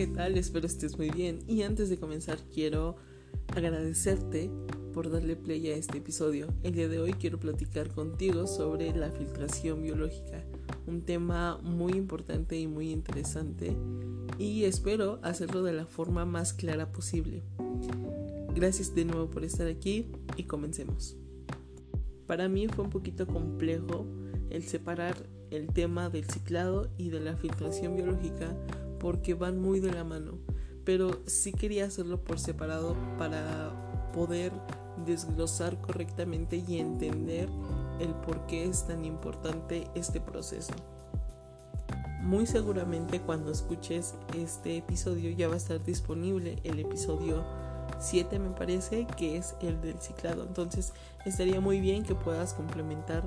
¿qué tal? Espero estés muy bien. Y antes de comenzar, quiero agradecerte por darle play a este episodio. El día de hoy quiero platicar contigo sobre la filtración biológica, un tema muy importante y muy interesante, y espero hacerlo de la forma más clara posible. Gracias de nuevo por estar aquí y comencemos. Para mí fue un poquito complejo el separar el tema del ciclado y de la filtración biológica porque van muy de la mano, pero sí quería hacerlo por separado para poder desglosar correctamente y entender el por qué es tan importante este proceso. Muy seguramente cuando escuches este episodio ya va a estar disponible el episodio 7 me parece que es el del ciclado. Entonces estaría muy bien que puedas complementar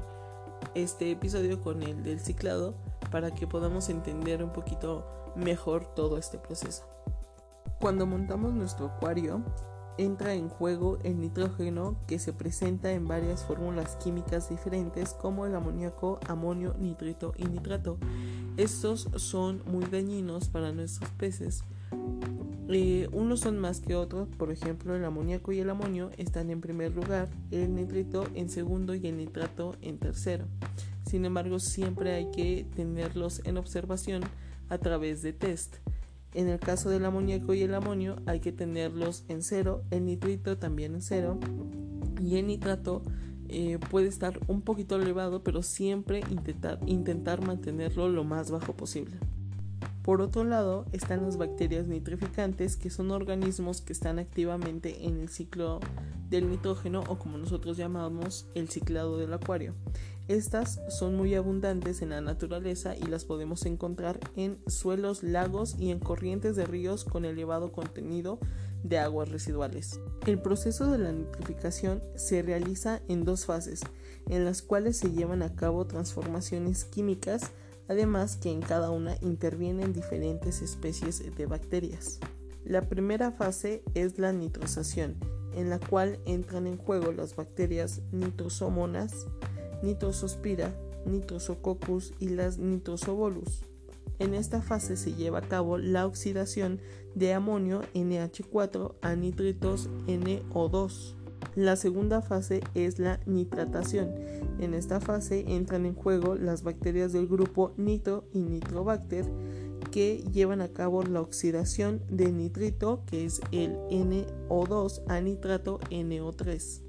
este episodio con el del ciclado para que podamos entender un poquito mejor todo este proceso. Cuando montamos nuestro acuario, entra en juego el nitrógeno que se presenta en varias fórmulas químicas diferentes como el amoníaco, amonio, nitrito y nitrato. Estos son muy dañinos para nuestros peces. Eh, unos son más que otros, por ejemplo el amoníaco y el amonio están en primer lugar, el nitrito en segundo y el nitrato en tercero. Sin embargo, siempre hay que tenerlos en observación a través de test. En el caso del amoníaco y el amonio hay que tenerlos en cero, el nitrito también en cero y el nitrato eh, puede estar un poquito elevado pero siempre intentar, intentar mantenerlo lo más bajo posible. Por otro lado están las bacterias nitrificantes que son organismos que están activamente en el ciclo del nitrógeno o como nosotros llamamos el ciclado del acuario. Estas son muy abundantes en la naturaleza y las podemos encontrar en suelos, lagos y en corrientes de ríos con elevado contenido de aguas residuales. El proceso de la nitrificación se realiza en dos fases, en las cuales se llevan a cabo transformaciones químicas, además que en cada una intervienen diferentes especies de bacterias. La primera fase es la nitrosación, en la cual entran en juego las bacterias nitrosomonas, Nitrosospira, Nitrosococcus y las Nitrosobolus. En esta fase se lleva a cabo la oxidación de amonio NH4 a nitritos NO2. La segunda fase es la nitratación. En esta fase entran en juego las bacterias del grupo Nitro y Nitrobacter que llevan a cabo la oxidación de nitrito, que es el NO2, a nitrato NO3.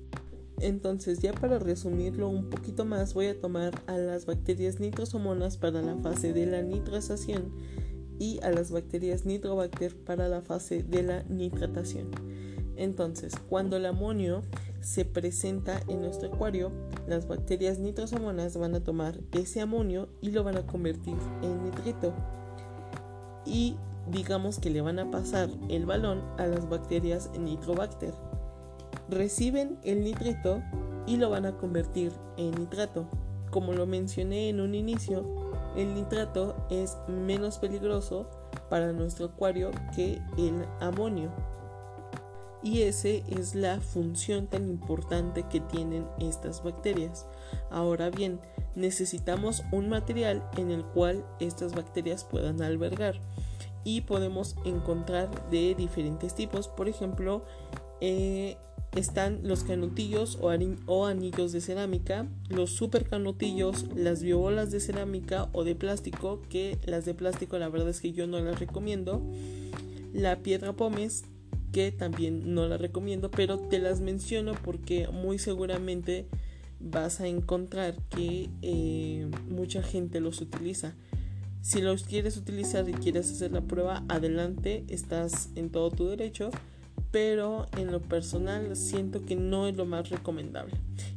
Entonces, ya para resumirlo un poquito más, voy a tomar a las bacterias nitrosomonas para la fase de la nitrasación y a las bacterias nitrobacter para la fase de la nitratación. Entonces, cuando el amonio se presenta en nuestro acuario, las bacterias nitrosomonas van a tomar ese amonio y lo van a convertir en nitrito. Y digamos que le van a pasar el balón a las bacterias nitrobacter reciben el nitrito y lo van a convertir en nitrato. Como lo mencioné en un inicio, el nitrato es menos peligroso para nuestro acuario que el amonio. Y esa es la función tan importante que tienen estas bacterias. Ahora bien, necesitamos un material en el cual estas bacterias puedan albergar y podemos encontrar de diferentes tipos. Por ejemplo, eh, están los canutillos o, anillos de cerámica, los super canutillos, las biobolas de cerámica o de plástico, que las de plástico la verdad es que yo no las recomiendo, la piedra pómez, que también no la recomiendo, pero te las menciono porque muy seguramente vas a encontrar que eh, mucha gente los utiliza. Si los quieres utilizar y quieres hacer la prueba, adelante, estás en todo tu derecho pero en lo personal siento que no es lo más recomendable.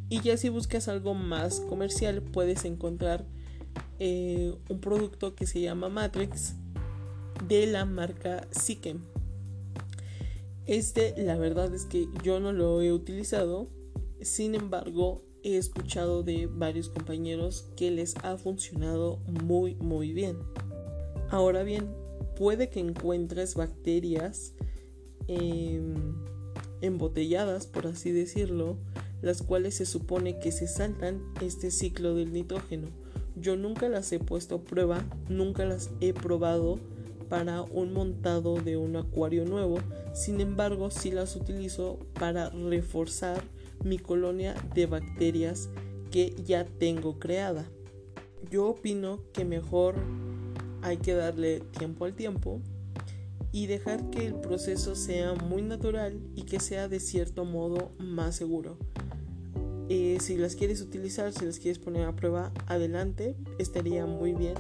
Y ya si buscas algo más comercial puedes encontrar eh, un producto que se llama Matrix de la marca Sikem. Este la verdad es que yo no lo he utilizado, sin embargo he escuchado de varios compañeros que les ha funcionado muy muy bien. Ahora bien, puede que encuentres bacterias Em, embotelladas, por así decirlo, las cuales se supone que se saltan este ciclo del nitrógeno. Yo nunca las he puesto a prueba, nunca las he probado, para un montado de un acuario nuevo, sin embargo sí las utilizo para reforzar mi colonia de bacterias que ya tengo creada. Yo opino que mejor hay que darle tiempo al tiempo y dejar que el proceso sea muy natural y que sea de cierto modo más seguro. Eh, si las quieres utilizar, si las quieres poner a prueba, adelante, estaría muy bien.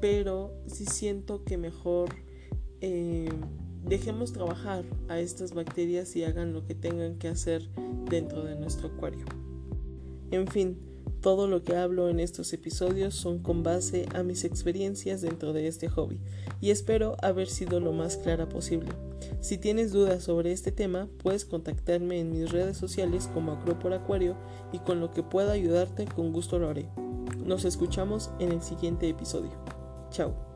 Pero si siento que mejor eh, dejemos trabajar a estas bacterias y hagan lo que tengan que hacer dentro de nuestro acuario. En fin, todo lo que hablo en estos episodios son con base a mis experiencias dentro de este hobby y espero haber sido lo más clara posible. Si tienes dudas sobre este tema, puedes contactarme en mis redes sociales como Acropor Acuario y con lo que pueda ayudarte con gusto lo haré. Nos escuchamos en el siguiente episodio. Ciao.